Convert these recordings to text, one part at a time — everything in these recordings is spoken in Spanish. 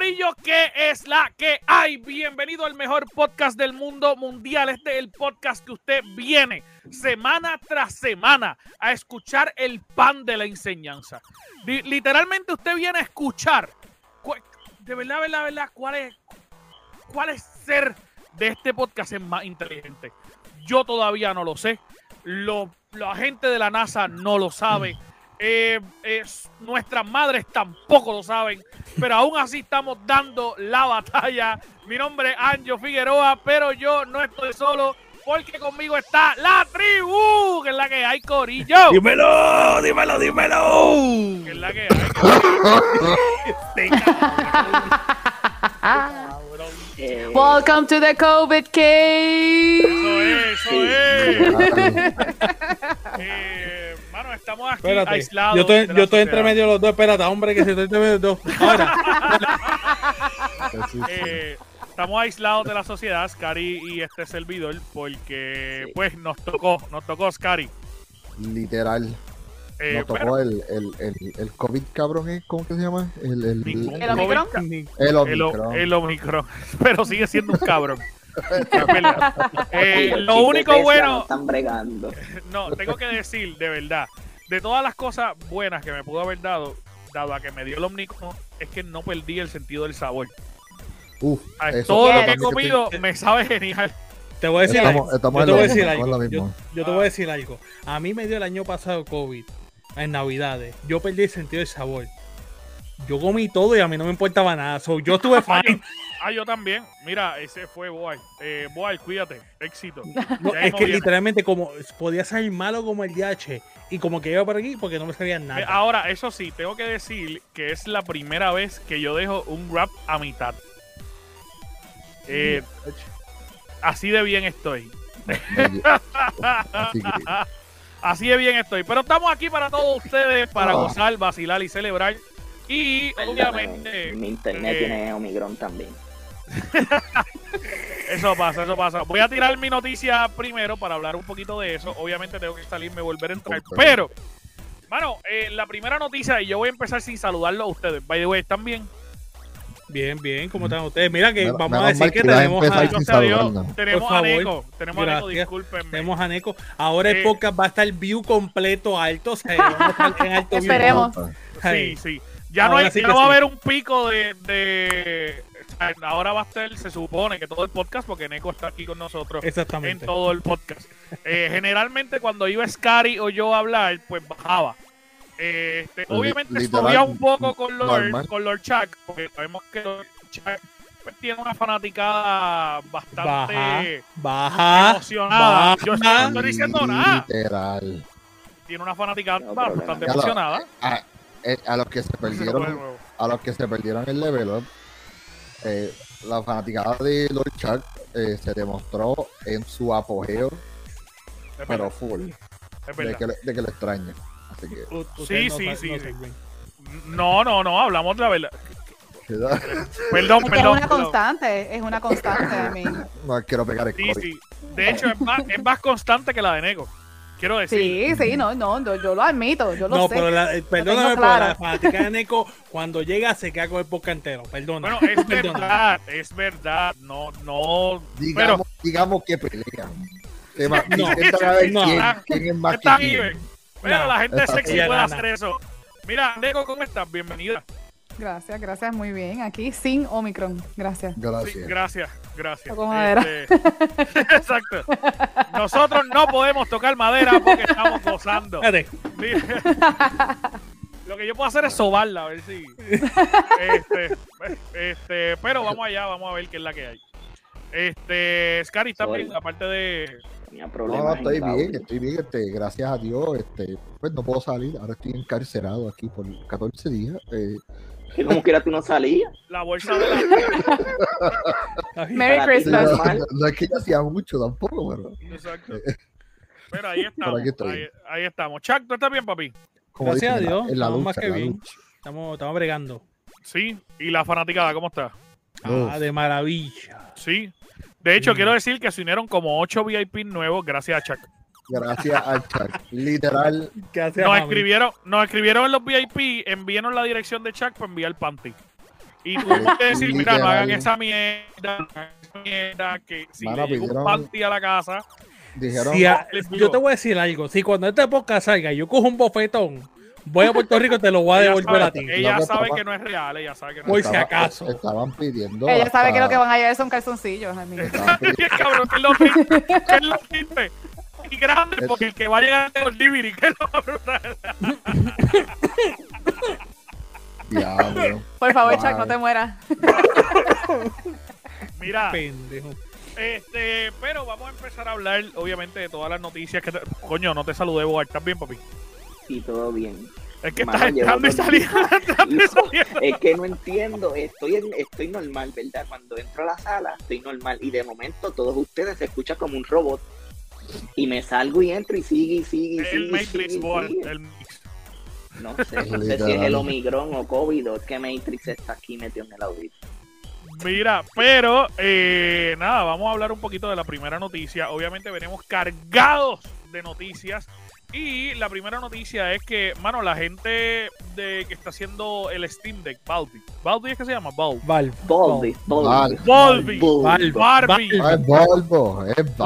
Corillo, que es la que hay. Bienvenido al mejor podcast del mundo mundial. Este es el podcast que usted viene semana tras semana a escuchar el pan de la enseñanza. Li- literalmente usted viene a escuchar. cu- De verdad, verdad, verdad, cuál es, cuál es ser de este podcast es más inteligente. Yo todavía no lo sé. Lo- la gente de la NASA no lo sabe. Eh, es- nuestras madres tampoco lo saben, pero aún así estamos dando la batalla. Mi nombre es Anjo Figueroa, pero yo no estoy solo porque conmigo está la tribu, que es la que hay, Corillo. Dímelo, dímelo, dímelo. Que es la que hay. Cabrón. Welcome to the COVID cave. Eso es, eso es. Eh, mano, estamos aquí Espérate. aislados. Yo estoy, yo estoy entre medio de los dos. Espérate, hombre, que se estoy entre medio de los dos. Ahora. Eh, estamos aislados de la sociedad, Scary y este servidor, porque pues nos tocó, nos tocó Scary. Literal. Eh, Nos tocó pero el, el, el, el COVID cabrón, ¿eh? ¿cómo que se llama? El, el, el, ¿El Omicron? El Omicron. el Omicron, pero sigue siendo un cabrón. Eh, lo único bueno, no están bregando. no, tengo que decir, de verdad, de todas las cosas buenas que me pudo haber dado, dado a que me dio el Omicron, es que no perdí el sentido del sabor. Uf, eso todo lo que he comido me sabe genial. Te voy a decir Estamos, algo. estamos Yo en te voy a decir algo. Yo, yo te voy a decir algo. A mí me dio el año pasado COVID. En Navidades. Yo perdí el sentido del sabor. Yo comí todo y a mí no me importaba nada. So, yo estuve fine. Ah, yo también. Mira, ese fue Boy. Eh, Boy, cuídate. Éxito. No, es que viene. literalmente como podía salir malo como el DH y como que iba por aquí porque no me sabía nada. Ahora, eso sí, tengo que decir que es la primera vez que yo dejo un rap a mitad. Eh, así de bien estoy. Así de bien estoy. Pero estamos aquí para todos ustedes, para Ah. gozar, vacilar y celebrar. Y obviamente, mi internet eh, tiene Omicron también. eso pasa, eso pasa. Voy a tirar mi noticia primero para hablar un poquito de eso. Obviamente tengo que salirme, volver a entrar. Pero, mano, eh, la primera noticia, y yo voy a empezar sin saludarlo a ustedes. By the way, ¿están bien? Bien, bien, ¿cómo están ustedes? Mira que vamos a decir que tenemos a, Dios, tenemos Por a. Neko. Tenemos a Neko, discúlpenme. tenemos a Neko. Ahora Eh, el podcast va a estar view completo, alto. O sea, vamos a estar en alto view. Esperemos. Sí, sí. Ya no, hay, sí ya no va a haber un pico de, de- Ahora va a estar, se supone que todo el podcast, porque Neko está aquí con nosotros en Exactamente. todo el podcast. Eh, generalmente cuando iba Scary o yo a hablar, pues bajaba. Eh, este, obviamente subía un poco con Lord, normal. con Lord Chuck, porque sabemos que Lord Chuck pues, tiene una fanaticada Baja, bastante baja, emocionada. Yo no baja. estoy diciendo nada. Literal. Tiene una fanaticada No bastante emocionada. A, eh, a los que se perdieron, a los que se perdieron el level up, eh, la fanaticada de Lord Chuck eh, se demostró en su apogeo, Es pero verdad, full, es de verdad. que, le- de que lo extraño. Así que, U- Sí, no sí, sí, no sí. No, no, no, hablamos de la verdad. ¿verdad? Perdón, Es perdón. una perdón. constante, es una constante. I mean. no quiero pegar el Sí, COVID. sí. De hecho, es más, es más constante que la de Nego. Quiero decir. Sí, sí, no, no, yo, yo lo admito, yo lo No, sé. pero la, eh, perdóname, pero la fanática de Neko, cuando llega, se queda con el podcast entero. Perdona. Bueno, es Perdona. verdad, es verdad. No, no. Digamos, digamos que pelean. Que ma- No, no. quién, quién es más que Está quién. Pero No, la gente sexy puede Gana. hacer eso. Mira, Nego, ¿cómo estás? Bienvenida. Gracias, gracias, muy bien. Aquí sin Omicron, gracias. Sí, Gracias. Gracias. Toco madera. Este, exacto. Nosotros no podemos tocar madera porque estamos gozando. Espérate, Lo que yo puedo hacer es sobarla, a ver si. Este, este, pero vamos allá, vamos a ver qué es la que hay. Este, Scary, ¿estás Sorry. bien? Aparte de. Tenía No, problemas. no, en estoy bien, estoy bien, este, gracias a Dios, este, pues no puedo salir, ahora estoy encarcerado aquí por 14 días. eh, Que como quiera tú no salías. La bolsa de la. Merry Christmas. no, no es que yo hacía mucho tampoco, pero Exacto. Pero ahí estamos. aquí estoy. Ahí, ahí estamos. Chuck, ¿tú estás bien, papi? como Gracias a dicen, en la- Dios, en la estamos más que bien. lucha. Estamos, estamos bregando. Sí. ¿Y la fanaticada cómo está? Ah, de maravilla. Sí. De hecho, Mm. quiero decir que se unieron como 8 VIP nuevos gracias a Chuck. Gracias al chat. Literal, Gracias, Nos mami. escribieron, nos escribieron en los VIP, envíenos la dirección de Chuck para enviar panty. Y tuvimos que decir, mira, no hagan esa mierda, no hagan esa mierda, que si Mano, le un panty a la casa, dijeron, Si a- yo te voy a decir algo. Si cuando este podcast salga yo cojo un bofetón, voy a Puerto Rico y te lo voy a devolver a ti. ella sabe estaba- que no es real, ella sabe que no Por es si real. acaso. estaban pidiendo. Ella sabe que lo que van a llevar son calzoncillos, amigo. estaban pidiendo- Bien, cabrón, que es lo triste, que es lo triste. Y grande, Es- porque el que va a llegar es el delivery, que lo. Diablo. Por favor. Chuck, no te mueras. Mira, Pendejo. este, pero vamos a empezar a hablar, obviamente, de todas las noticias que te... Coño, no te saludé, Bogar, ¿estás bien, papi? Y todo bien. Es que Mano, estás entrando y saliendo, No, saliendo. es que no entiendo. Estoy, en- estoy normal, ¿verdad? Cuando entro a la sala, estoy normal. Y de momento, todos ustedes se escuchan como un robot. Y me salgo y entro y sigue y sigue y El sigue. y Matrix, sigue, el Mix. No sé, no sé si es el Omicron o COVID o es que Matrix está aquí metido en el audífono. Mira, pero eh, nada, vamos a hablar un poquito de la primera noticia. Obviamente venimos cargados de noticias. Y la primera noticia es que, mano, la gente de que está haciendo el Steam Deck, Baldi. ¿Baldi es que se llama? Baldi. Valve. Volvi. Baldi. Valve. Barbie. No es Volvo, es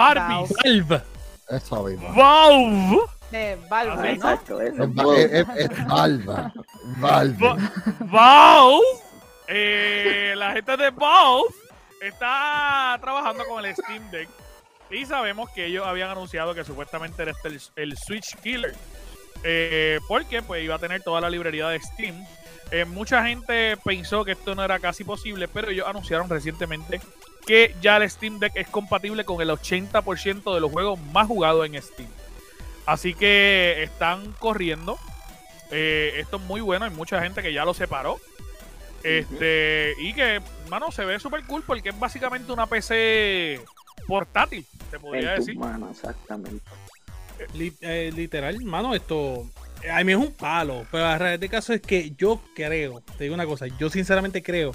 Valve. Barbie. Valve. Eso mismo. Valve. De Ah, Valve, ¿no? Exacto, eso. Es, va- es, es- es Valve. Valve. Valve. Eh, la gente de Valve está trabajando con el Steam Deck. Y sabemos que ellos habían anunciado que supuestamente era este el, el Switch Killer. Eh, porque pues iba a tener toda la librería de Steam. Eh, mucha gente pensó que esto no era casi posible, pero ellos anunciaron recientemente que ya el Steam Deck es compatible con el 80% de los juegos más jugados en Steam. Así que están corriendo. Eh, esto es muy bueno. Hay mucha gente que ya lo separó. Este, y que, mano, se ve súper cool porque es básicamente una PC portátil, te podría decir. manos, exactamente. Li- eh, literal, mano, esto a mí es un palo, pero la realidad del caso es que yo creo, te digo una cosa, yo sinceramente creo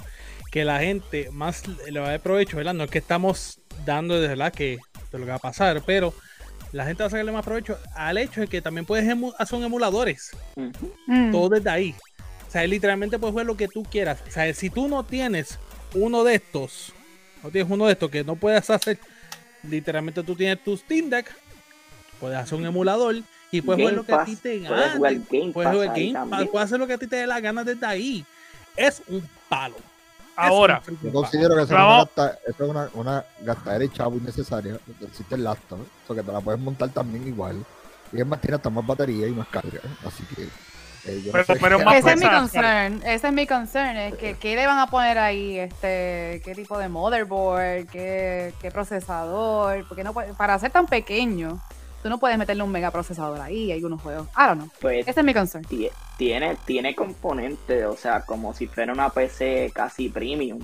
que la gente más le va a dar provecho, ¿verdad? No es que estamos dando de verdad que de lo que va a pasar, pero la gente va a sacarle más provecho al hecho de que también puedes emu- son emuladores, Ujú. Mm. todo desde ahí. O sea, literalmente puedes jugar lo que tú quieras. O sea, si tú no tienes uno de estos, no tienes uno de estos que no puedes hacer, literalmente tú tienes tu Steam Deck, puedes hacer un emulador y puedes jugar Game lo que a ti te puedes gane. jugar Game Puedes Pass jugar Game Pass, puedes hacer lo que a ti te dé la gana desde ahí. Es un palo. Ahora, Yo considero que eso es Bravo. una, gasta- eso es una, una gastadera de chavo innecesaria. Existe el laptop, eso que te la puedes montar también igual. Y es más, tiene hasta más batería y más carga. Así que. eh, yo no Pero- sé pero qué- más Ese es mi concern, ese es mi concern, es que qué le van a poner ahí, este, qué tipo de motherboard, qué, qué procesador, porque no puede- para ser tan pequeño, tú no puedes meterle un mega procesador ahí, hay unos juegos. I don't know. Pues Ese es mi concern. tie- tiene, tiene componentes, o sea, como si fuera una PC casi premium.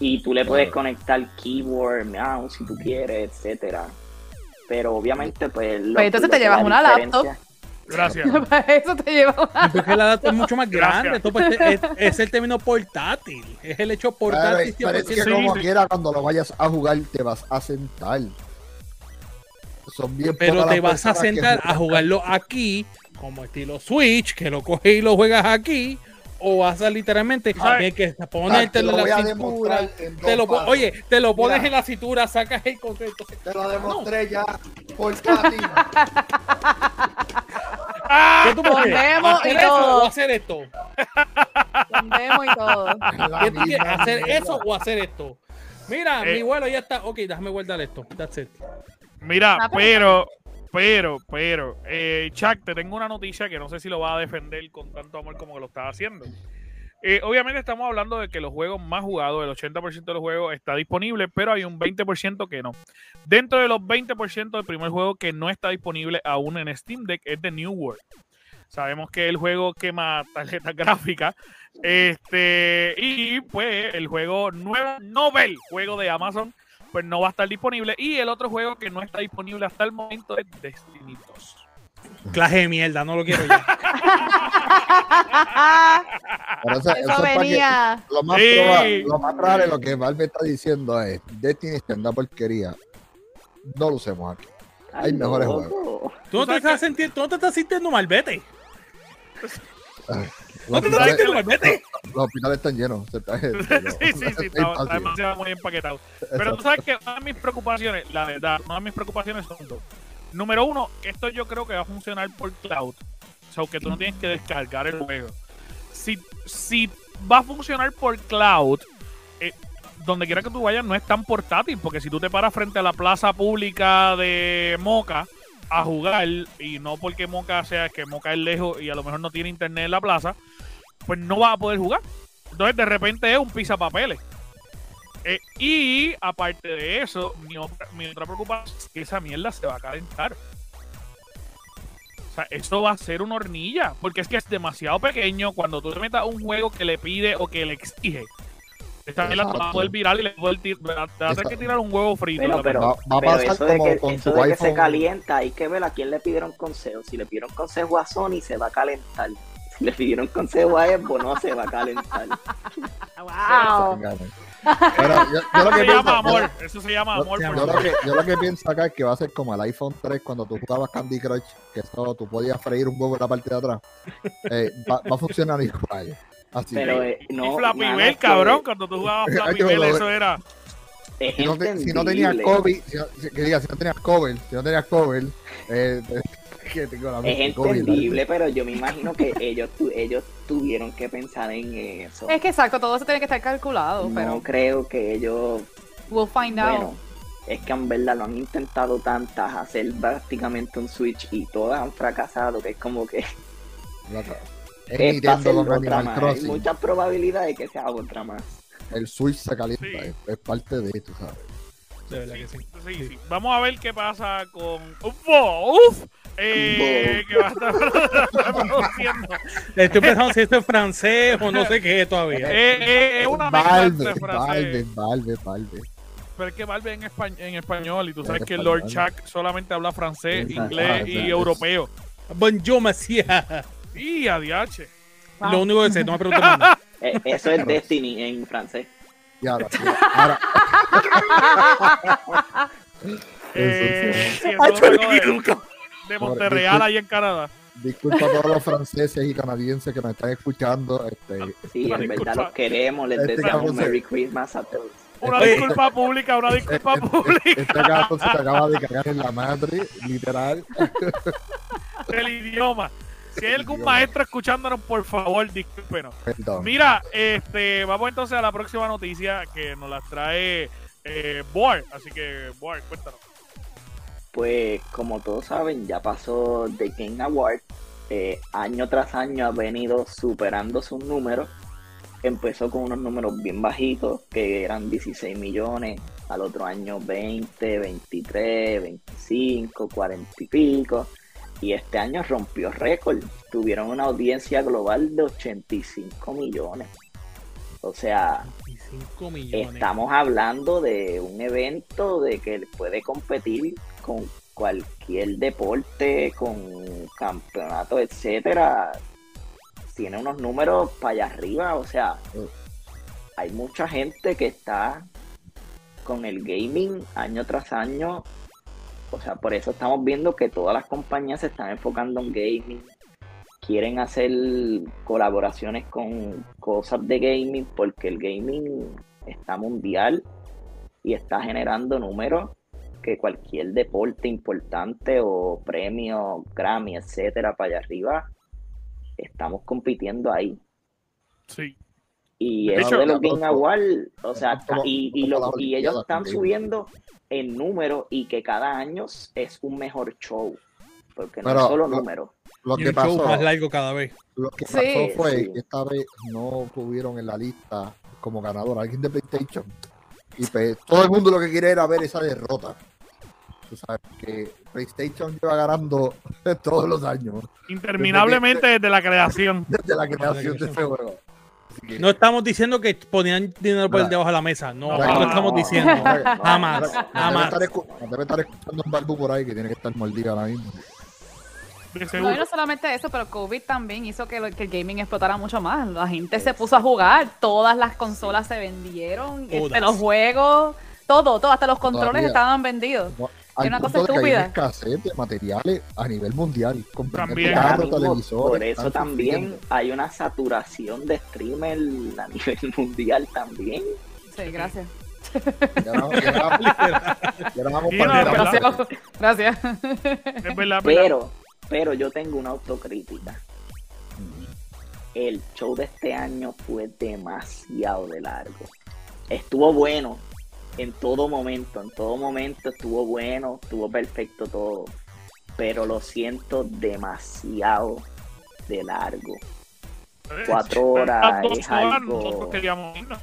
Y tú le puedes Claro. conectar keyboard, mouse, si tú quieres, etcétera. Pero obviamente, pues. lo- Pues entonces lo te llevas la una laptop. gracias. Para eso te lleva Porque la data es mucho más grande. Esto, pues, es, es el término portátil. Es el hecho portátil. pero es que 100%. Sí, como sí. quiera, cuando lo vayas a jugar, te vas a sentar. Son bien Pero te vas a sentar a jugarlo aquí, como estilo Switch, que lo coges y lo juegas aquí. O vas a literalmente tener que Ah, ponértelo te lo en voy la cintura. en Te lo, oye, te lo pones Mira. en la cintura, sacas el concepto. Te lo demostré ya portátil. ¿Qué tú Con prefieres? demo ¿Hacer y eso todo. o hacer esto? con demo y todo. La ¿Qué tú quieres? misma ¿Hacer mierda. eso o hacer esto? Mira, Eh. mi vuelo ya está. Ok, déjame guardar esto. That's it. Mira, Ah, pero, pero, pero, eh, Chuck, te tengo una noticia que no sé si lo vas a defender con tanto amor como que lo estás haciendo. Eh, obviamente estamos hablando de que los juegos más jugados, el 80% de los juegos está disponible, pero hay un 20% que no. Dentro de los 20%, el primer juego que no está disponible aún en Steam Deck es The New World. Sabemos que el juego quema tarjetas gráficas. Este, y pues el juego nuevo, Nobel, juego de Amazon, pues no va a estar disponible. Y el otro juego que no está disponible hasta el momento es Destiny 2. Clase de mierda, no lo quiero ya. Pero eso, eso Eso es pa' que- venía. lo, más Sí. proba- lo más probable, lo que Valve está diciendo es: Destiny está en una porquería. No lo usemos aquí. Hay mejores loco. Tú no te estás sintiendo, tú no te estás sintiendo mal, vete. Los hospitales, vete. los hospitales están llenos. sí, sí, sí, está, demasiado muy empaquetado. Pero tú sabes que una de mis preocupaciones, la verdad, una de mis preocupaciones son dos. Número uno, esto yo creo que va a funcionar por cloud. O sea, que tú no tienes que descargar el juego. Si, si va a funcionar por cloud, eh, donde quiera que tú vayas no es tan portátil, porque si tú te paras frente a la plaza pública de Moca a jugar, y no porque Moca sea que Moca es lejos y a lo mejor no tiene internet en la plaza, pues no vas a poder jugar. Entonces de repente es un pisapapeles. Eh, y aparte de eso, mi otra, mi otra preocupación es que esa mierda se va a calentar. O sea, esto va a ser una hornilla, porque es que es demasiado pequeño cuando tú te metas un juego que le pide o que le exige. Esta mierda te va a poder virar y le va a tener que tirar un huevo frito. Pero, pero, Va- va a pero pasar eso de, como que, con eso de que se calienta, hay que ver a quién le pidieron consejo. Si le pidieron consejo a Sony, se va a calentar. Le pidieron consejo a Xbox, no se va a calentar. Wow. Pero yo, yo lo Eso que se pienso, llama amor. yo- Eso se llama yo- amor. yo por lo que, yo lo que pienso acá es que va a ser como el iPhone 3 cuando tú jugabas Candy Crush, que eso tú podías freír un huevo en la parte de atrás. Eh, va, va a funcionar igual. Así Pero que, eh, no. y Flappy Bell, que cabrón, cuando tú jugabas Flappy yo Bell, eso era. Es si no, te- si no tenías entendible. cover, si no, si- que diga, si no tenías cover, si no tenías cover, eh, eh, que tengo la Es COVID, entendible, pero yo me imagino que ellos, tu- ellos tuvieron que pensar en eso. Es que exacto, todo eso tiene que estar calculado, No pero creo que ellos we'll find out. Bueno, es que en verdad lo han intentado tantas hacer prácticamente un Switch y todas han fracasado, que es como que. Es es otra más. Hay muchas probabilidades de que sea otra más. El Switch se calienta, Sí. es, es parte de esto, ¿sabes? De verdad que sí. Sí, sí. Vamos a ver qué pasa con Uf, eh, que va a estar produciendo. Estoy pensando si esto es francés o no sé qué todavía. Eh, eh, es una mezcla Valve, entre francés. Valve, Valve, Valve. Pero es que Valve en, espa- en español y tú sabes que. Lord Chuck solamente habla francés, inglés y europeo. Bonjour, monsieur. Y ADH. Lo único que sé, no me preguntes más nada. Eh, eso es Destiny en francés. Y ahora, ahora Eh, sí, de, de Monterreal ahí en Canadá. disculpa a todos los franceses y canadienses que nos están escuchando. Este, Sí, en verdad disculpa. los queremos, les Este deseamos cabrón se- Merry Christmas a todos. Una Oye. disculpa pública, una disculpa este, pública este gato se te acaba de cagar en la madre, literal. del idioma. Si hay algún maestro escuchándonos, por favor, discúlpenos. Perdón. Mira, este, vamos entonces a la próxima noticia que nos la trae eh, Boar. Así que, Boar, cuéntanos. Pues como todos saben, ya pasó The Game Award. Eh, año tras año ha venido superando sus números. Empezó con unos números bien bajitos, que eran 16 millones. Al otro año 20, 23, 25, 40 y pico. Y este año rompió récord. Tuvieron una audiencia global de 85 millones. O sea, 25 millones. Estamos hablando de un evento de que puede competir con cualquier deporte, con campeonato, etcétera. Tiene unos números para allá arriba, o sea, hay mucha gente que está con el gaming año tras año. O sea, por eso estamos viendo que todas las compañías se están enfocando en gaming. Quieren hacer colaboraciones con cosas de gaming porque el gaming está mundial y está generando números que cualquier deporte importante o premio, Grammy, etcétera, para allá arriba, estamos compitiendo ahí. Sí. Y De eso hecho- de los Game Awards, o sea, Como- y, y, ellos están subiendo en número y que cada año es un mejor show. Porque no Pero- es solo lo- número. lo Y que un show pasó, más largo cada vez. lo que Sí. pasó fue Sí. que esta vez no tuvieron en la lista como ganador alguien de PlayStation. Y pues, todo el mundo lo que quiere era ver esa derrota. Tú sabes que PlayStation lleva ganando todos los años Interminablemente desde la creación. desde la creación de este juego. No estamos diciendo que ponían dinero por debajo de la mesa. No, No, no lo estamos diciendo. Jamás, jamás. Debe estar, escuchando un barbu por ahí que tiene que estar mordido ahora mismo. No, y no solamente eso, pero COVID también hizo que, lo- que el gaming explotara mucho más. La gente se puso a jugar, todas las consolas se vendieron, este, los juegos, todo, todo, hasta los controles Todavía. estaban vendidos. Al una cosa punto de que hay una estúpida. escasez de materiales a nivel mundial. También. Por eso también sufriendo. hay una saturación de streamer a nivel mundial también. Sí, gracias. Y ahora- y ahora- y ahora vamos Y para no, lado. Gracias. Verdad. Pero, pero yo tengo una autocrítica. El show de este año fue demasiado de largo. Estuvo bueno en todo momento, en todo momento estuvo bueno, estuvo perfecto todo. Pero lo siento demasiado de largo. cuatro horas Estas dos es horas algo- nosotros queríamos irnos.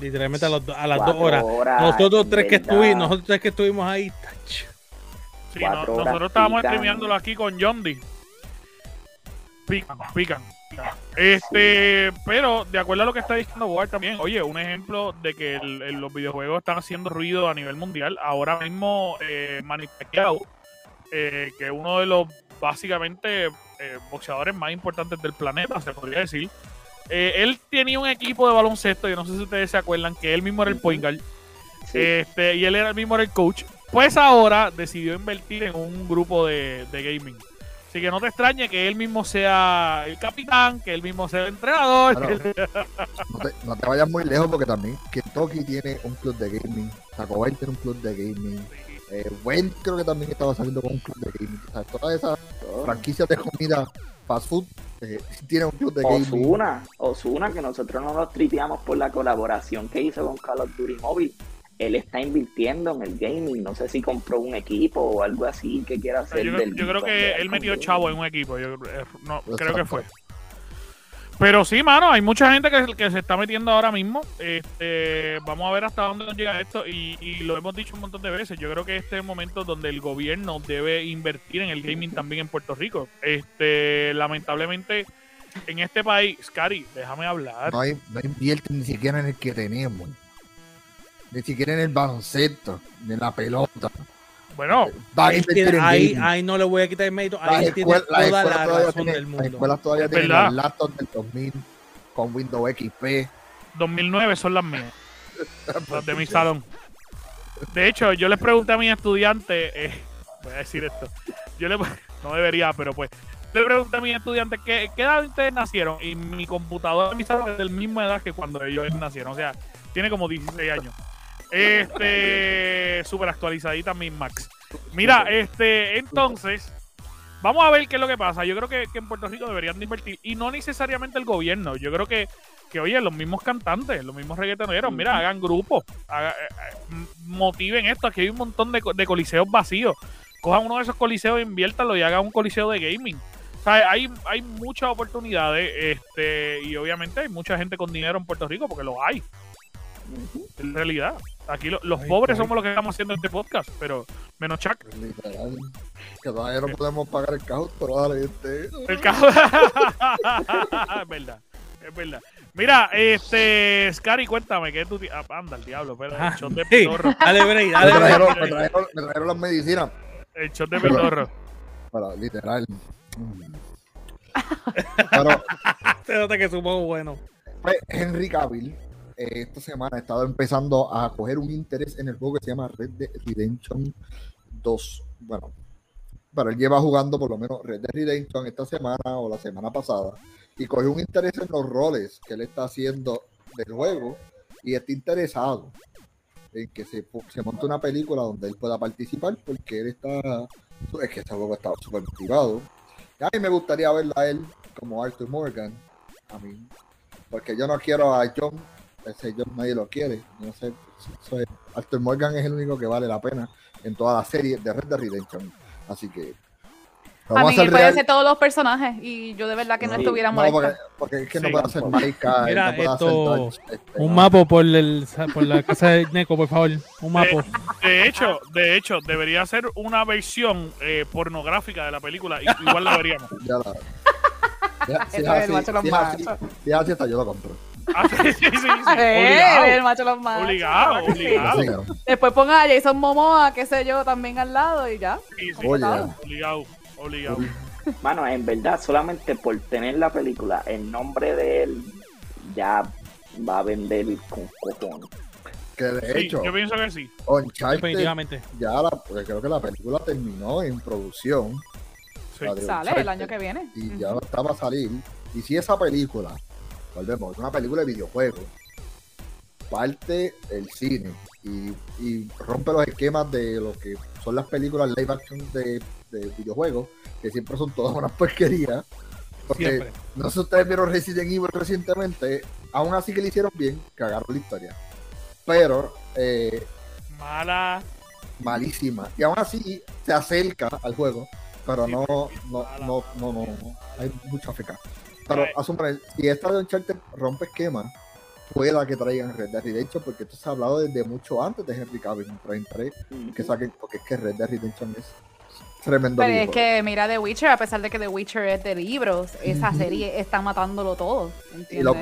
Literalmente a, los a las Cuatro dos horas. horas, Nosotros tres que estuvimos, nosotros tres que estuvimos ahí. tach. Sí, Cuatro no- horas nosotros estábamos streameándolo aquí con John D. Pican, pican. Este, pero de acuerdo a lo que está diciendo Ward también, oye, un ejemplo de que el- el- los videojuegos están haciendo ruido a nivel mundial. Ahora mismo, eh, Manny Pacquiao, eh, que es uno de los básicamente eh, boxeadores más importantes del planeta, se podría decir. eh, él tenía un equipo de baloncesto, yo no sé si ustedes se acuerdan, que él mismo era el point guard. Sí. Este, y él era el mismo era el coach. Pues ahora decidió invertir en un grupo de, de gaming. Así que no te extrañe que él mismo sea el capitán, que él mismo sea el entrenador. Claro. que él- No te, no te vayas muy lejos porque también Kentucky tiene un club de gaming, Taco Bell tiene un club de gaming, eh, Wayne creo que también estaba saliendo con un club de gaming. O sea, todas esas franquicias de comida fast food eh, tienen un club de gaming. Osuna, Osuna, que nosotros no nos tripeamos por la colaboración que hizo con Call of Duty Mobile. Él está invirtiendo en el gaming. No sé si compró un equipo o algo así que quiera hacer. yo, creo- del yo creo que él metió chavo en un equipo. Yo eh, no, creo que Exacto. fue. Pero sí, mano, hay mucha gente que, que se está metiendo ahora mismo. Este, vamos a ver hasta dónde nos llega esto. Y, y lo hemos dicho un montón de veces. Yo creo que este es el momento donde el gobierno debe invertir en el gaming también en Puerto Rico. Este, lamentablemente, en este país, Scary, déjame hablar. No, hay, no invierten ni siquiera en el que tenemos. Ni siquiera en el baloncesto, ni en la pelota. Bueno, tiene- ahí, ahí no le voy a quitar el mérito. Las Ahí tiene escuelas- las toda escuelas la todavía razón tienen- del Las mundo. escuelas todavía tienen los laptops del 2000 con Windows XP. 2009 son las mías. las de mi salón. De hecho, yo les pregunté a mis estudiantes, eh, voy a decir esto, yo le, no debería, pero pues, le pregunté a mis estudiantes ¿qué, qué edad ustedes nacieron y mi computadora de mi salón es del mismo edad que cuando ellos nacieron, o sea, tiene como 16 años. Este, súper actualizadita mi Max. Mira, este, entonces, vamos a ver qué es lo que pasa. Yo creo que, que en Puerto Rico deberían de invertir, y no necesariamente el gobierno, yo creo que que oye, los mismos cantantes, los mismos reggaetoneros, mira, hagan grupos, haga- eh, eh, motiven esto, aquí hay un montón de, co- de coliseos vacíos. Cojan uno de esos coliseos, inviértalo y hagan un coliseo de gaming. O sea, hay, hay muchas oportunidades, este, y obviamente hay mucha gente con dinero en Puerto Rico, porque lo hay. En realidad. Aquí lo- los Ay, pobres ay. somos los que estamos haciendo este podcast, pero menos Chuck. Literal. Que todavía no podemos pagar el carro, pero dale, este. El cajo. es verdad, es verdad. Mira, este, Scary, cuéntame, ¿qué tú ah, anda, el diablo, pero el Ajá. shot de Sí, pitorro. dale break, Me dale break. me trajeron- me trajeron las medicinas. El shot de pitorro. Para, literal. Pero Se nota que supo bueno. pues, Henry Cavill eh, esta semana ha estado empezando a coger un interés en el juego que se llama Red Dead Redemption 2. Bueno, pero él lleva jugando por lo menos Red Dead Redemption esta semana o la semana pasada y cogió un interés en los roles que él está haciendo del juego y está interesado en que se, se monte una película donde él pueda participar porque él está es que ese juego está súper motivado a mí me gustaría verla a él como Arthur Morgan a mí porque yo no quiero a John ese John nadie lo quiere no sé es- Arthur Morgan es el único que vale la pena en toda la serie de Red Dead Redemption así que A mí a hacer puede real. ser todos los personajes y yo de verdad que no Sí. estuviera No, porque, molesta. porque es que Sí. no puede hacer Maika, Mira, no puede hacer esto, este, Un no. mapa por, el, por la casa de Neko, por favor. Un mapa. De hecho, de hecho, debería ser una versión eh, pornográfica de la película. Igual la veríamos. Ya la. Ya, si es así, si es así, hasta yo lo compro. Ah, sí, sí, sí, sí. El Obligado. macho los machos, Obligado, Después ponga a Jason Momoa, qué sé yo, también al lado y ya. Sí, sí. Oye, Obligado, obligado. Mano, en verdad, solamente por tener la película, el nombre de él ya va a vender con cojones. que de Sí, hecho, yo pienso que sí. Uncharted Definitivamente. ya la, porque creo que la película terminó en producción Sí. Sale Uncharted, el año que viene. y ya estaba a salir. Y si esa película, volvemos, es una película de videojuegos, parte el cine y, y rompe los esquemas de lo que son las películas live action de, de videojuegos, que siempre son todas unas porquerías. Porque Siempre. no sé si ustedes vieron Resident Evil recientemente, aún así que le hicieron bien, cagaron la historia. Pero eh, Mala. malísima. Y aún así se acerca al juego, pero no, no, no, no, no, no. hay mucha feca. Pero Ay. a suponer, si esta de Uncharted rompe esquema, pueda que traigan Red Dead Redemption, porque esto se ha hablado desde mucho antes de Henry Cavill en 33, que saquen, porque es que Red Dead Redemption es tremendo Pero es que mira The Witcher, a pesar de que The Witcher es de libros, esa serie está matándolo todo. y, no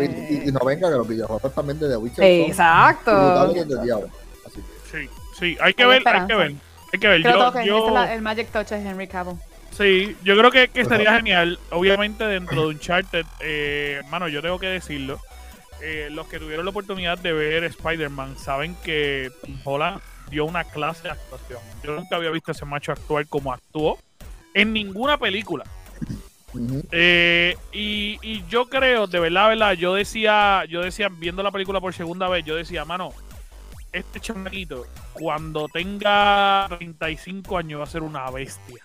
venga que los videojuegos también de The Witcher son Exacto. brutales desde diablo. Así que, Sí, sí. Hay que Hay ver, hay que ver. Hay que ver. Yo, yo- esta es la- el Magic Touch es Henry Cavill. Sí, yo creo que, que estaría genial. Obviamente, dentro de Uncharted, eh, mano, yo tengo que decirlo. eh, los que tuvieron la oportunidad de ver Spider-Man saben que Tom Holland dio una clase de actuación. Yo nunca había visto a ese macho actuar como actuó en ninguna película. Eh, y, y yo creo, de verdad, verdad, yo decía, yo decía, viendo la película por segunda vez, yo decía, mano, este chamaquito, cuando tenga 35 años, va a ser una bestia.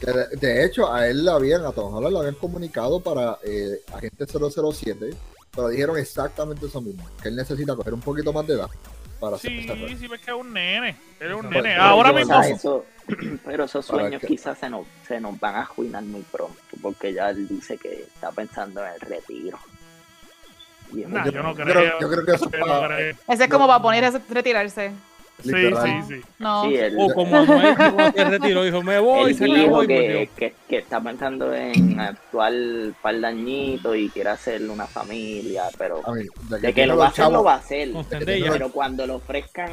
Que de, de hecho, a él le habían, a Tom Holland le habían comunicado para eh, Agente 007, pero dijeron exactamente eso mismo, que él necesita coger un poquito más de edad para hacer Sí, rol. sí, ves que es un nene. Es un Pero- nene. pero Ahora mismo. Eso, pero esos Para sueños que- quizás se nos, se nos van a arruinar muy pronto, porque ya él dice que está pensando en el retiro. Nah, yo no creo. yo creo que eso Yo no para- creo. Ese es como va a poner a retirarse. Sí, literal. sí, sí. No. Sí, él, O como Anuel se retiró, dijo, me voy, se acabó dijo y que, que, que está pensando en actuar par de añitos y quiere hacer una familia, pero de de que lo va a hacer, chavos- lo va a hacer. Pero cuando le ofrezcan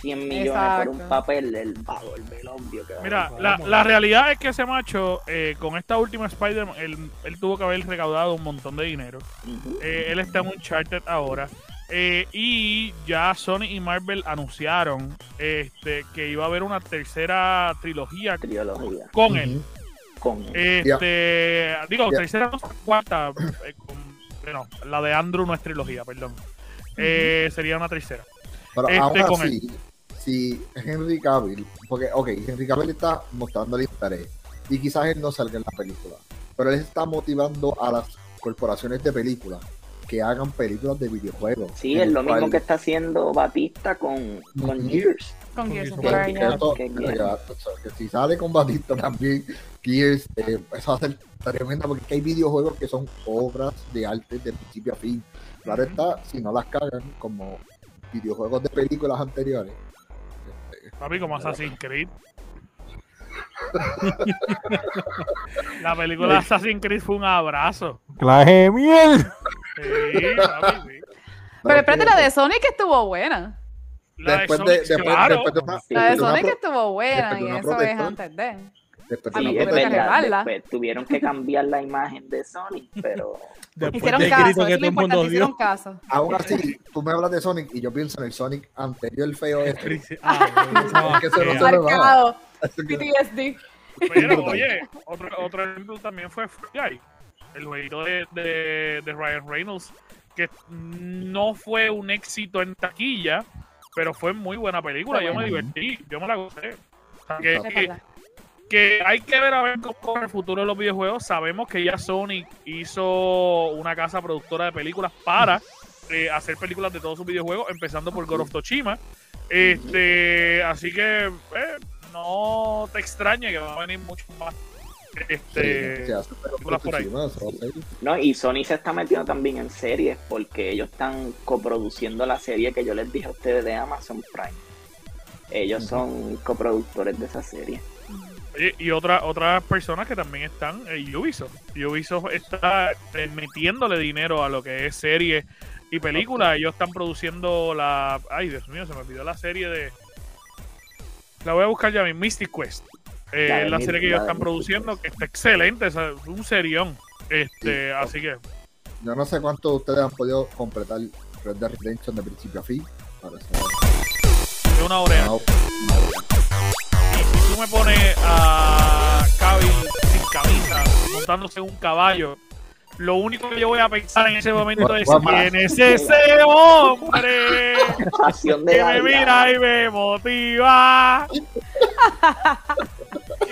100 millones por un Exacto. papel, él va a volver obvio que va a Mira, la, la realidad es que ese macho, eh, con esta última Spider-Man, él, él tuvo que haber recaudado un montón de dinero. Eh, él está en Uncharted ahora. Eh, y ya Sony y Marvel anunciaron este, que iba a haber una tercera trilogía Trilogía. con él. Con Este, digo, Ya. tercera, no, cuarta. eh, con- bueno, la de Andrew no es trilogía, perdón. Eh, sería una tercera. Pero Este aún con así, si Henry Cavill, porque, ok, Henry Cavill está mostrando el interés y quizás él no salga en la película, pero él está motivando a las corporaciones de películas que hagan películas de videojuegos. Sí, es lo mismo que está haciendo Batista con, con Ujú. Gears. Con Con Gears Gears of War, que, si sale con Batista también, Gears, eh, eso va a ser tremenda porque hay videojuegos que son obras de arte de principio a fin. Claro está, si no las cagan como videojuegos de películas anteriores. Papi, como Assassin's Creed. La película de Assassin's Creed fue un abrazo. ¡Claje miel! Sí, papi, sí. Pero espérate, la de Sonic estuvo buena. La después Sonic, de, claro. después de una. La de una Sonic estuvo buena después de y eso es antes de. después de Sí, una Sí, no es verdad. después tuvieron que cambiar la imagen de Sonic, pero Después Hicieron caso, grito eso que es lo el importante, hicieron caso. Aún así, tú me hablas de Sonic y yo pienso en el Sonic anterior feo este. Ah, Es que no se. Así que- PTSD. Pero, oye, otro, otro ejemplo también fue Free Guy, el jueguito de, de, de Ryan Reynolds, que no fue un éxito en taquilla, pero fue muy buena película. Yo me divertí, yo me la gocé. O sea, que, hay que ver a ver cómo es el futuro de los videojuegos. Sabemos que ya Sony hizo una casa productora de películas para eh, hacer películas de todos sus videojuegos, empezando por God of Tsushima. Este, así que eh, no te extrañe que va a venir mucho más. Este, Sí, se por ahí. no, y Sony se está metiendo también en series porque ellos están coproduciendo la serie que yo les dije a ustedes de Amazon Prime. Ellos son coproductores de esa serie. Oye, y otra, otras personas que también están en Ubisoft. Ubisoft está eh, metiéndole dinero a lo que es series y películas. Ellos están produciendo la. Ay, Dios mío, se me olvidó la serie de. La voy a buscar ya mismo, Mystic Quest. Eh, La serie que la ellos están produciendo, que está excelente, es un serión. Este, Sí. así que. Yo no sé cuántos de ustedes han podido completar Red Dead Redemption de principio a fin. Para De una hora. no, no, Y si tú me pones a Cavill sin camisa, montándose en un caballo, lo único que yo voy a pensar en ese momento es quién es ese hombre que me mira y me motiva.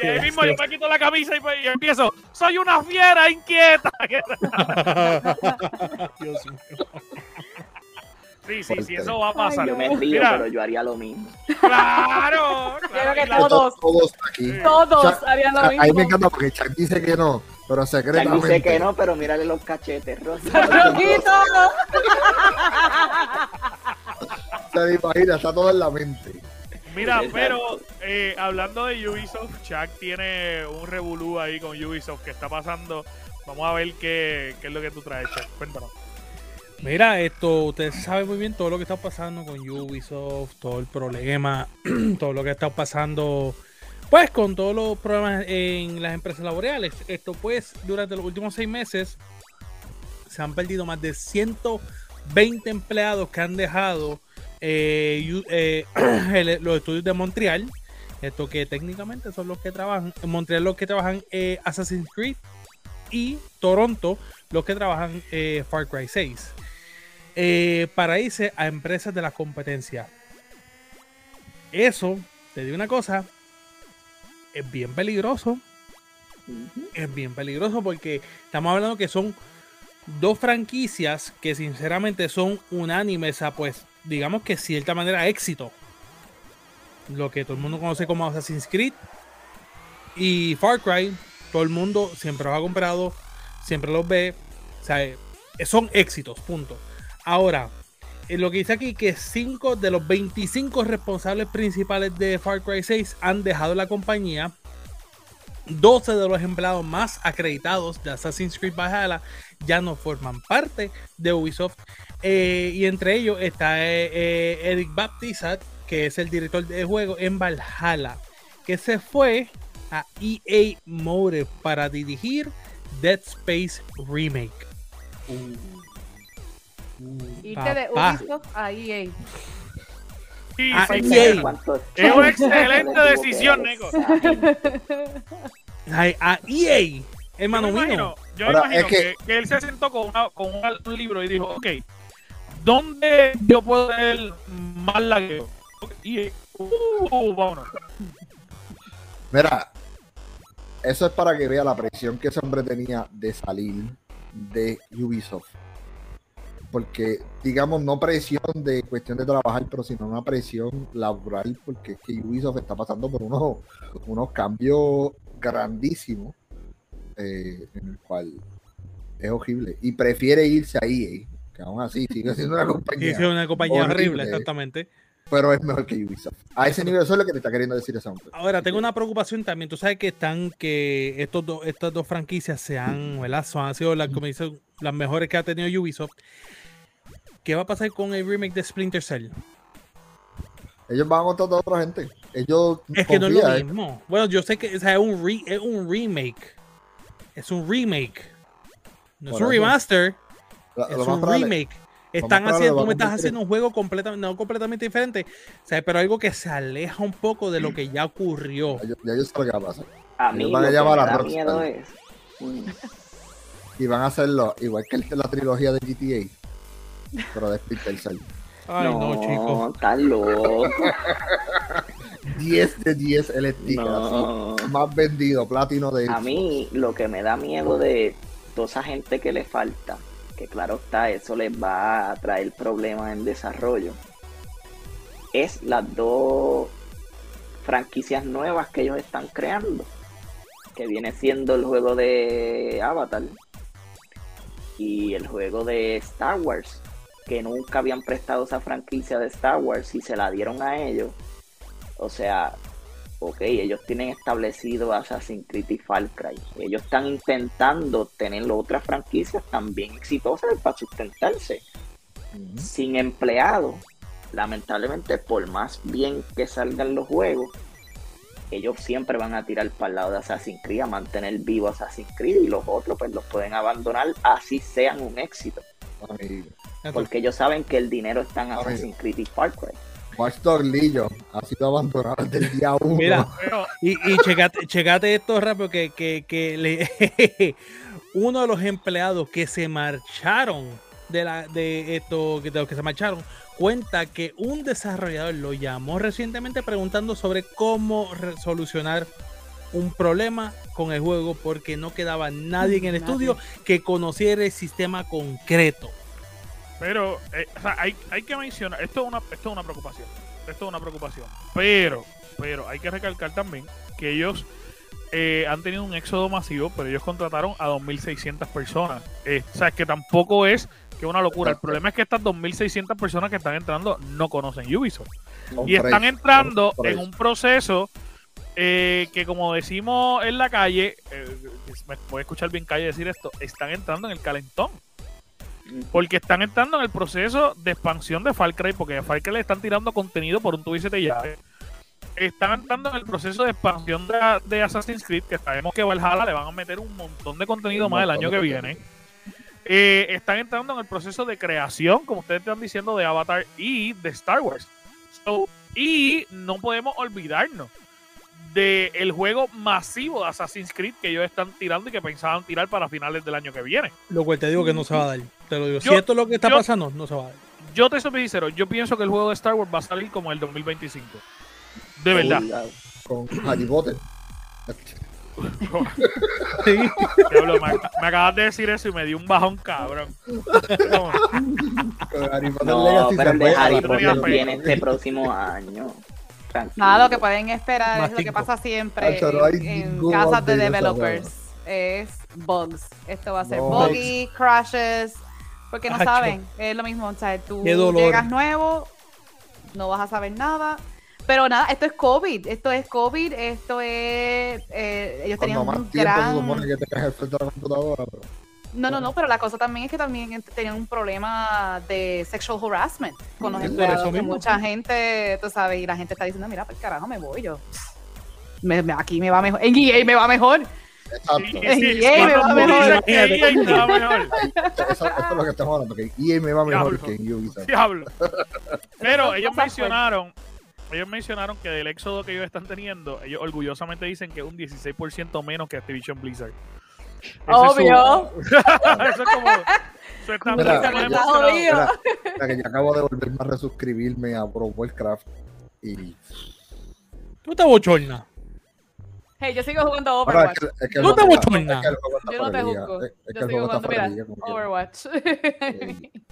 Y ahí mismo yo me quito la camisa y, pues, y empiezo, soy una fiera inquieta. Dios mío. Sí, sí, sí, eso va a pasar. Yo me río, Mira, pero yo haría lo mismo. claro. Claro, que todos, todos aquí. Todos Chuck- harían lo mismo. Ahí me encanta porque Chuck dice que no, pero secretamente. dice que no, pero mírale los cachetes, Rosa. Rojito. Se me imagina, está todo en la mente. Mira, pero eh, hablando de Ubisoft, Chuck tiene un revolú ahí con Ubisoft que está pasando. Vamos a ver qué, qué es lo que tú traes, Chuck. Cuéntanos. Mira, esto, ustedes saben muy bien todo lo que está pasando con Ubisoft, todo el problema, todo lo que está pasando, pues con todos los problemas en las empresas laborales. Esto, pues, durante los últimos seis meses se han perdido más de 120 empleados que han dejado eh, eh, el- los estudios de Montreal. Esto que técnicamente son los que trabajan en Montreal, los que trabajan eh, Assassin's Creed y Toronto, los que trabajan Far Cry 6 eh, para irse a empresas de la competencia. Eso, te digo una cosa, es bien peligroso. Es bien peligroso porque estamos hablando que son dos franquicias que sinceramente son unánimes a pues digamos que cierta manera éxito. Lo que todo el mundo conoce como Assassin's Creed y Far Cry, todo el mundo siempre los ha comprado, siempre los ve, o sea, eh, son éxitos, punto. Ahora, eh, lo que dice aquí que 5 de los 25 responsables principales de Far Cry 6 han dejado la compañía. 12 de los empleados más acreditados de Assassin's Creed Valhalla ya no forman parte de Ubisoft. Eh, y entre ellos está eh, eh, Eric Baptizat, que es el director de juego en Valhalla, que se fue a EA Motive para dirigir Dead Space Remake. Irte de. Ubisoft a EA. Sí, Ah, sí, EA. sí. ¿Cuántos Es una excelente decisión? Ay, A EA, hermano yo mío. imagino, yo Ahora, imagino es que- que... que él se sentó con, una- con una- un libro y dijo, ok, ¿dónde yo puedo tener más lagueo? Y, uh, vámonos. Mira, eso es para que vea la presión que ese hombre tenía de salir de Ubisoft. Porque, digamos, no presión de cuestión de trabajar, pero sino una presión laboral, porque es que Ubisoft está pasando por unos, unos cambios grandísimos, eh, en el cual es horrible. Y prefiere irse a EA, que aún así sigue siendo una compañía, es una compañía horrible, horrible. exactamente. pero es mejor que Ubisoft. A ese nivel, eso es lo que te está queriendo decir hombre. Ahora, tengo una preocupación también. Tú sabes que están que estos dos, estas dos franquicias se han, ¿verdad? Son, han sido las, como dicen, las mejores que ha tenido Ubisoft. ¿Qué va a pasar con el remake de Splinter Cell? Ellos van a contar a otra gente. Ellos Es que no es lo ¿eh? mismo. Bueno, yo sé que o sea, es, un re- es un remake. Es un remake. No es un remaster, Lo- es un probable- remake. Están haciendo, tú me estás haciendo un juego completamente, no completamente diferente. O sea, pero algo que se aleja un poco de lo que ya ocurrió. Ya yo, ya yo sé lo que va a pasar. A mí van a llamar a Rockstar. es... Y van a hacerlo igual que la trilogía de GTA. Pero de Splinter Cell. Ay, no, chico. Estás loco. 10 de 10 el sticker. No. así. Más vendido, platino de A mí lo que me da miedo de toda esa gente que le falta, que claro está, eso les va a traer problemas en desarrollo, es las dos franquicias nuevas que ellos están creando. que viene siendo el juego de Avatar y el juego de Star Wars, que nunca habían prestado esa franquicia de Star Wars y se la dieron a ellos. O sea, ok, ellos tienen establecido Assassin's Creed y Far Cry. Ellos están intentando tener otras franquicias también exitosas para sustentarse. Sin empleados, lamentablemente, por más bien que salgan los juegos, ellos siempre van a tirar para el lado de Assassin's Creed, a mantener vivo Assassin's Creed y los otros pues los pueden abandonar así sean un éxito. Amigo. Porque ellos saben que el dinero está en Amigo. Assassin's Creed y Far Cry. Watch Dogs Legion ha sido abandonado desde el día 1. Mira, Y, y checate, checate esto rápido que, que, que le- uno de los empleados que se marcharon de la de esto que de los que se marcharon cuenta que un desarrollador lo llamó recientemente preguntando sobre cómo solucionar un problema con el juego porque no quedaba nadie en el Nadie. estudio que conociera el sistema concreto. Pero eh, o sea, hay, hay que mencionar, esto es, una, esto es una preocupación. Esto es una preocupación. Pero, pero hay que recalcar también que ellos eh, han tenido un éxodo masivo, pero ellos contrataron a 2.600 personas. Eh, o sea, que tampoco es que una locura. El problema es que estas 2.600 personas que están entrando no conocen Ubisoft. Y están entrando en un proceso eh, que, como decimos en la calle, eh, me voy a escuchar bien calle decir esto, están entrando en el calentón. Porque están entrando en el proceso de expansión de Far Cry, porque a Far Cry le están tirando contenido por un tubo y siete llaves. Están entrando en el proceso de expansión de, de Assassin's Creed, que sabemos que Valhalla le van a meter un montón de contenido Un más el año que viene. Eh, están entrando en el proceso de creación, como ustedes están diciendo, de Avatar y de Star Wars. So, y no podemos olvidarnos del juego masivo de Assassin's Creed que ellos están tirando y que pensaban tirar para finales del año que viene. Lo cual te digo que no se va a dar. Te lo digo. Yo- si esto es lo que está yo- pasando, no se va a dar. Yo te soy sincero, yo pienso que el juego de Star Wars va a salir como el 2025. De verdad. Con Harry Potter. Sí. Diablo, me, me acabas de decir eso y me dio un bajón cabrón. No, pero el de Harry Potter viene este próximo año. Tranquilo. Nada, lo que pueden esperar Más es lo que pasa siempre en, en casas de developers. Es bugs. Esto va a ser No. buggy, crashes, porque no saben. Es lo mismo, o sea, tú llegas nuevo, no vas a saber nada. Pero nada, esto es COVID, esto es COVID, esto es... eh, ellos tenían más un tiempo se gran... supone que te caes al frente de la computadora. Pero... No, no, no, pero la cosa también es que también tenían un problema de sexual harassment con los empleados. que mucha gente, tú sabes, y la gente está diciendo, mira, pues carajo, me voy yo. Me- me- aquí me va mejor. En EA me va mejor. Exacto. EA me cuando va tú mejor. EA me va mejor. Eso, eso es lo que estamos hablando. Que EA me va mejor que en Ubisoft. Diablo. Pero ellos mencionaron, ellos mencionaron que del éxodo que ellos están teniendo, ellos orgullosamente dicen que es un 16% menos que Activision Blizzard. Ese es su- Obvio. eso es como Mira, que ya-. Mira, mira que ya acabo de volverme a resuscribirme a Pro Warcraft y Tú te bochorna. Hey, yo sigo jugando Ahora, Overwatch. es que, es que No te juego- bochorna. es que el juego está Yo no te juzgo. es- es que Yo sigo jugando, mira, Overwatch.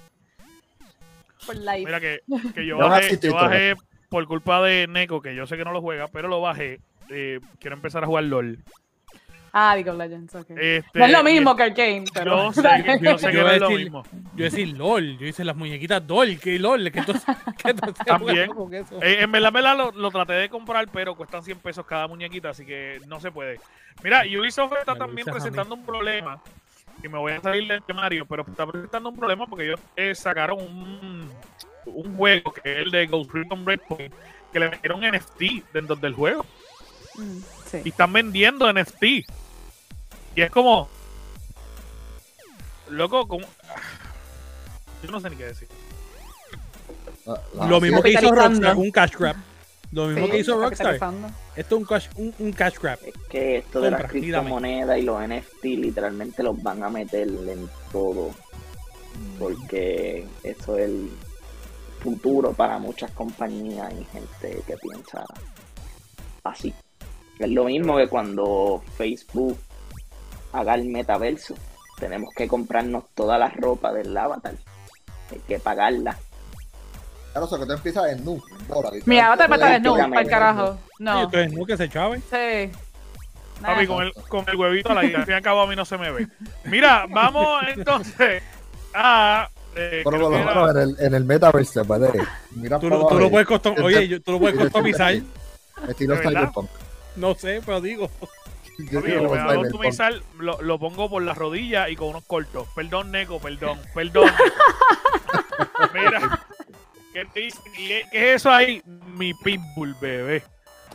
Por life. Mira que, que yo bajé, yo bajé por culpa de Neko, que yo sé que no lo juega, pero lo bajé. eh, quiero empezar a jugar LOL. Ah, League of Legends, ok. Este, no es lo y- mismo que Arcane, pero... Yo sé, que- yo sé que Yo no es lo decir- mismo. Yo decir LOL, yo hice las muñequitas DOL, que LOL, que entonces, que entonces También. Eh, en verdad, verdad, lo, lo traté de comprar, pero cuestan 100 pesos cada muñequita, así que no se puede. Mira, Ubisoft está Me también presentando un problema, y me voy a salir del temario, pero está presentando un problema porque ellos eh, sacaron un, un juego, que es el de Ghost Recon Breakpoint, que le metieron NFT dentro del juego, Mm, y sí. están vendiendo NFT. Y es como... Loco, como... Yo no sé ni qué decir. La- la- Lo mismo que hizo. Rockstar, un cash grab. Lo mismo Sí, que hizo Rockstar. Esto es un cash, un, un cash grab. Es que esto de las criptomonedas y los NFT literalmente los van a meter en todo. Porque eso es el futuro para muchas compañías y gente que piensa así. Es lo mismo que cuando Facebook haga el metaverso. Tenemos que comprarnos toda la ropa del avatar. Hay que pagarla. Claro, o sea, que tú empiezas en nu. Ahora, Mi avatar va a estar desnudo, para el carajo. Y No. entonces no que se chave. Sí. Papi, con el, con el huevito a la isla. Al fin y al cabo a mí no se me ve. Mira, vamos entonces a. eh, Pero era- menos en el, en el metaverse se puede. Mira Tú, tú lo puedes custom- y- oye, yo- tú lo puedes customizar. Estilo. Cyberpunk. No sé, pero digo. Yo lo pongo por las rodillas y con unos cortos. Perdón, Neko, perdón, perdón. Mira, ¿qué, es eso ahí? Mi pitbull, bebé.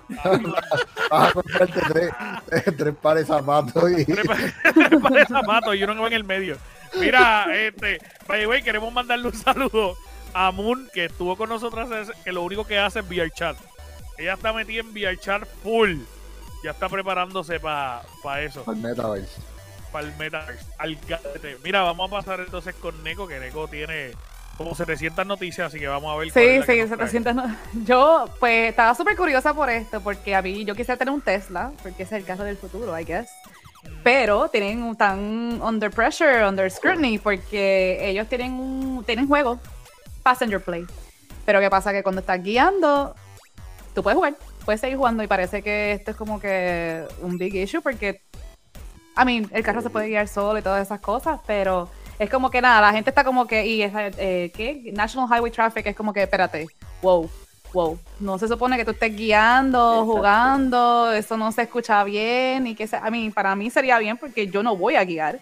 Vas a comprarte tres, tres, pares zapatos y Tres pa- tres pares zapatos y uno que va en el medio. Mira, este, by the way, queremos mandarle un saludo a Moon, que estuvo con nosotros, que lo único que hace es VR chat. Ella está metida en VR chat full. Ya está preparándose para eso. al metaverse. para el Metaverse, al. Mira, vamos a pasar entonces con Neko, que Neko tiene como 700 noticias, así que vamos a ver. cuál Sí, es la que sí, nos trae. 700 no- Yo, pues, estaba súper curiosa por esto, porque a mí, yo quisiera tener un Tesla, porque es el caso del futuro, I guess. Mm. Pero tienen un tan under pressure, under scrutiny, porque ellos tienen un, tienen juego, Passenger Play. Pero ¿qué pasa? Que cuando estás guiando, tú puedes jugar, puedes seguir jugando y parece que esto es como que un big issue porque, I mean, el carro se puede guiar solo y todas esas cosas, pero es como que nada, la gente está como que, y esa, eh, ¿qué? National Highway Traffic es como que, espérate, wow, wow, no se supone que tú estés guiando, Exacto. jugando, eso no se escucha bien y que, a mí, para mí sería bien porque yo no voy a guiar,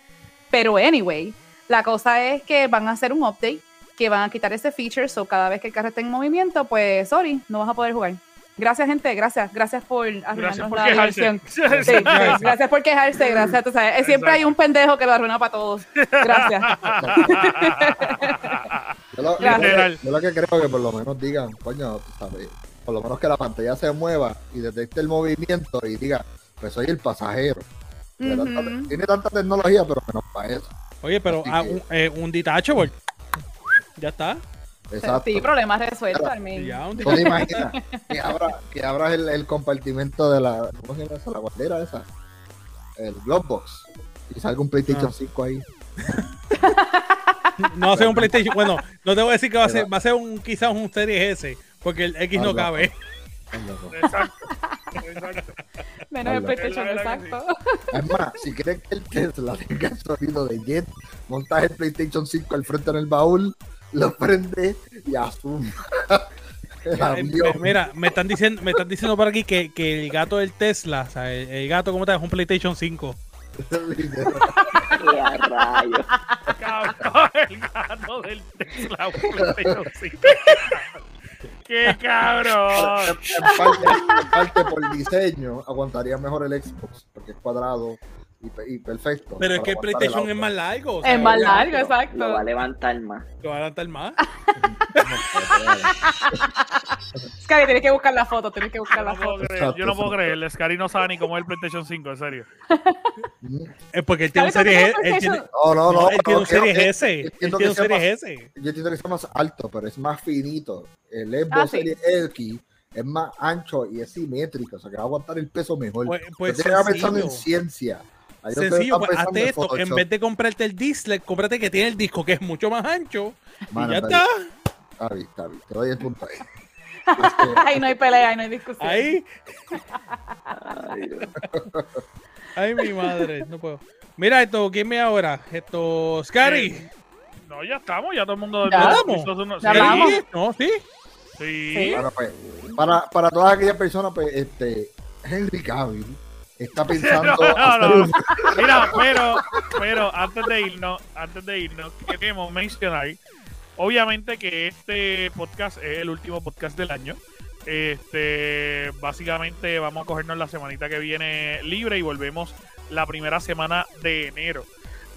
pero anyway, la cosa es que van a hacer un update que van a quitar ese feature, so cada vez que el carro esté en movimiento, pues, sorry, no vas a poder jugar. Gracias, gente, gracias, gracias por Gracias arruinarnos por la diversión. Sí, gracias por quejarse, gracias. Tú sabes, siempre hay un pendejo que lo arruina para todos. Gracias. Yo lo, Gracias. yo- Literal. yo lo que creo que por lo menos digan, coño, sabes, por lo menos que la pantalla se mueva y detecte el movimiento y diga, pues soy el pasajero. Tiene tanta- Ujú. Tiene tanta tecnología, pero menos para eso. Oye, pero ah, que- un, eh, un detachable. Ya está. Exacto. Sí, problemas resueltos. Ya, un ¿Tú te imaginas que, abra, que abras el, el compartimento de la. ¿Cómo se llama esa? La guardera esa. El Globebox. Y salga un PlayStation Ah. 5 ahí. No va a ser un PlayStation. Bueno, no te voy a decir que va a ser, va a ser un quizás un Series S, porque el X no cabe. Exacto. Exacto. Menos el. PlayStation, exacto. Es más, si quieres que el Tesla tenga el sonido de Jet, montas el PlayStation 5 al frente en el baúl, lo prendes y asuma. Eh. Mira, me están diciendo, me están diciendo por aquí que, que el gato del Tesla, o sea, el, el gato como tal es un PlayStation 5. ¡Qué rayos! Cabrón, el gato del Tesla. un PlayStation 5. ¡Qué cabrón! en, parte, en parte por diseño aguantaría mejor el Xbox, porque es cuadrado y, pe- y perfecto. Pero es que el PlayStation es más largo. o sea, Es más largo, Lo va a exacto. levantar más. Lo va a adelantar más. Scary, tienes que buscar la foto, tienes que buscar Yo la no puedo foto. creer, yo no puedo creer. El Scary no sabe ni cómo es el PlayStation 5, en serio. Es porque él tiene un Series ¿tú S. Él tienes tiene, No, no, no. no, él tiene un Series S. Él entiendo tiene un que sea Series más- S. Yo entiendo que sea más alto, pero es más finito. El Xbox Ah. Series X es más ancho y es simétrico, o sea que va a aguantar el peso mejor. Pues, pues Yo pensando en ciencia. Sencillo, pues hazte esto. En vez de comprarte el disc, cómprate que tiene el disco que es mucho más ancho. Mano, y ya está está. bien, Está bien. Te doy el punto ahí. Ahí no hay pelea, ahí no hay discusión. Ahí. Ay, mi madre. No puedo. Mira esto, ¿quién me ahora? Esto, Scary. No, ya estamos, ya todo el mundo. ¿Ya? su- ¿Ya sí, vamos? No, sí. Sí. Sí. bueno, pues, para, para todas aquellas personas, pues, este, Henry Cavill está pensando No, no, Mira, pero, pero antes de irnos, antes de irnos, queremos mencionar, obviamente que este podcast es el último podcast del año. Este, básicamente vamos a cogernos la semanita que viene libre y volvemos la primera semana de enero.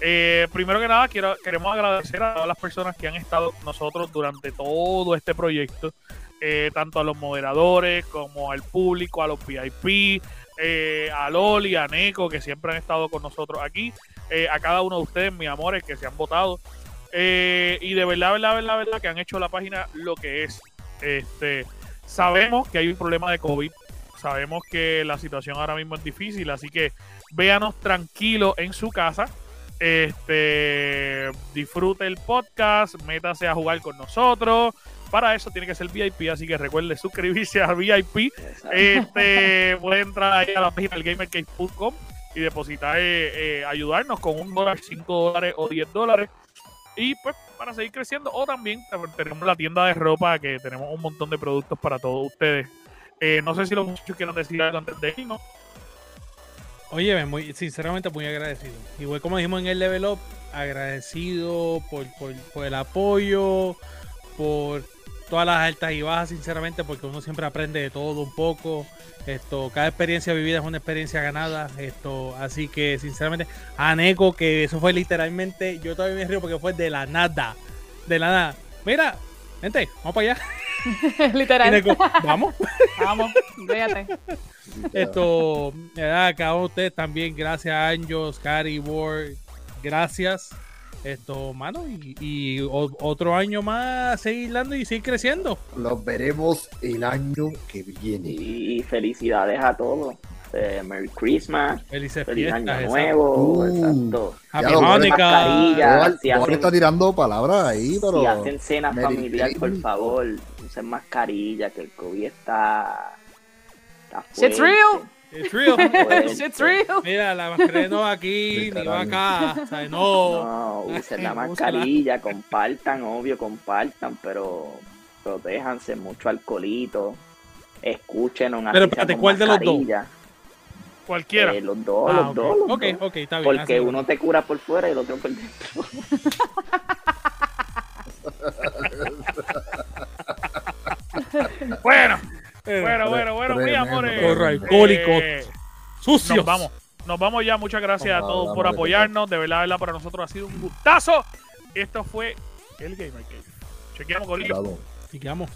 Eh, primero que nada, quiero, queremos agradecer a todas las personas que han estado con nosotros durante todo este proyecto, eh, tanto a los moderadores como al público, a los VIP, eh, a Loli, a Neko, que siempre han estado con nosotros aquí, eh, a cada uno de ustedes, mis amores, que se han votado. Eh, y de verdad, verdad, verdad, verdad, que han hecho la página lo que es. Este, sabemos que hay un problema de COVID, sabemos que la situación ahora mismo es difícil, así que véanos tranquilos en su casa. Este, disfrute el podcast, métase a jugar con nosotros, Para eso tiene que ser VIP, así que recuerde suscribirse a VIP. Este, puede entrar ahí a la página del gamercase.com y depositar, eh, eh, ayudarnos con un dólar, cinco dólares o 10 dólares. Y pues para seguir creciendo. O también tenemos la tienda de ropa que tenemos un montón de productos para todos ustedes. Eh, no sé si los muchachos quieren decir algo antes de irnos. Oye, muy, sinceramente muy agradecido. Igual como dijimos en el level up, agradecido por, por, por el apoyo, por todas las altas y bajas, sinceramente, porque uno siempre aprende de todo un poco. Esto, cada experiencia vivida es una experiencia ganada. Esto, así que sinceramente, a Neko, que eso fue literalmente, yo todavía me río porque fue de la nada. De la nada. Mira, gente, vamos para allá. Literal. Neko, vamos. Vamos, véate. Esto, ¿verdad? a cada uno de ustedes también, gracias a Anjos, Cari, Ward, gracias. Esto, mano, y, y o- otro año más seguir dando y seguir creciendo. Los veremos el año que viene. Y felicidades a todos. Eh, Merry Christmas, Felices feliz fiestas. año exacto. nuevo, Uh. exacto. Happy si hacen- está tirando palabras ahí, pero. Si hacen cena Merry familiar, por Christmas. favor, usen mascarilla, que el COVID está. está fuerte. real. It's real. Shit's real. Mira, la mascarilla no va aquí, ni va acá. O sea, no. No, usen la mascarilla, compartan, obvio, compartan, pero protéjanse, mucho alcoholito. Escuchen un Pero espérate, ¿cuál de los dos? Cualquiera. Eh, los dos, Ah, los dos, los ok, dos. ok, está bien. Porque así. uno te cura por fuera y el otro por dentro. Bueno, bueno, bueno, bueno, mis amores. tremendo. Corre, alcohólicos. Eh, Sucios. nos vamos. Nos vamos ya. Muchas gracias a todos vamos, por apoyarnos. De verdad, de verdad, para nosotros ha sido un gustazo. Esto fue el Gamer Cave. Chequeamos con Bravo. Sigamos.